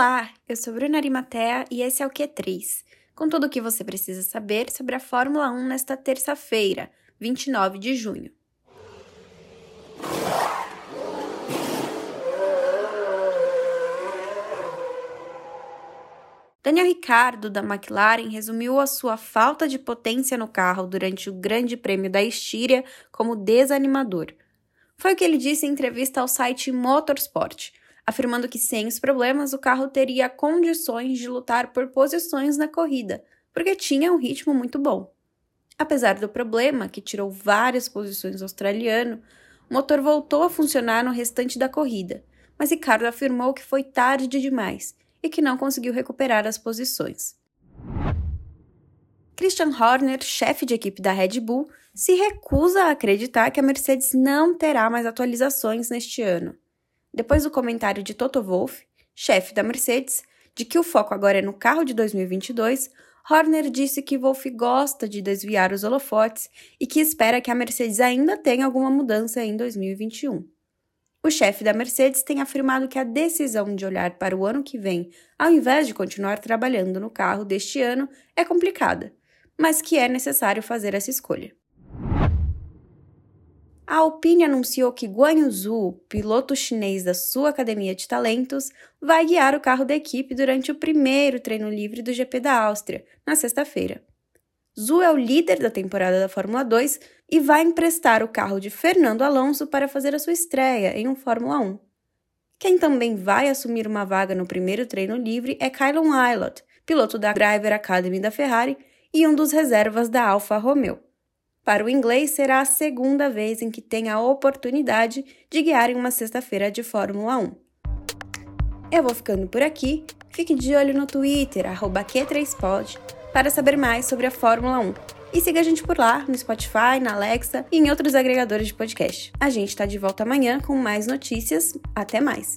Olá, eu sou Bruna Arimatea e esse é o Q3, com tudo o que você precisa saber sobre a Fórmula 1 nesta terça-feira, 29 de junho. Daniel Ricciardo, da McLaren, resumiu a sua falta de potência no carro durante o Grande Prêmio da Estíria como desanimador. Foi o que ele disse em entrevista ao site Motorsport, afirmando que sem os problemas o carro teria condições de lutar por posições na corrida, porque tinha um ritmo muito bom. Apesar do problema, que tirou várias posições ao australiano, o motor voltou a funcionar no restante da corrida, mas Ricardo afirmou que foi tarde demais e que não conseguiu recuperar as posições. Christian Horner, chefe de equipe da Red Bull, se recusa a acreditar que a Mercedes não terá mais atualizações neste ano. Depois do comentário de Toto Wolff, chefe da Mercedes, de que o foco agora é no carro de 2022, Horner disse que Wolff gosta de desviar os holofotes e que espera que a Mercedes ainda tenha alguma mudança em 2021. O chefe da Mercedes tem afirmado que a decisão de olhar para o ano que vem, ao invés de continuar trabalhando no carro deste ano, é complicada, mas que é necessário fazer essa escolha. A Alpine anunciou que Guan Yuzu, piloto chinês da sua academia de talentos, vai guiar o carro da equipe durante o primeiro treino livre do GP da Áustria, na sexta-feira. Zhu é o líder da temporada da Fórmula 2 e vai emprestar o carro de Fernando Alonso para fazer a sua estreia em um Fórmula 1. Quem também vai assumir uma vaga no primeiro treino livre é Kylon Aylott, piloto da Driver Academy da Ferrari e um dos reservas da Alfa Romeo. Para o inglês, será a segunda vez em que tem a oportunidade de guiar em uma sexta-feira de Fórmula 1. Eu vou ficando por aqui. Fique de olho no Twitter, Q3Pod para saber mais sobre a Fórmula 1. E siga a gente por lá, no Spotify, na Alexa e em outros agregadores de podcast. A gente está de volta amanhã com mais notícias. Até mais!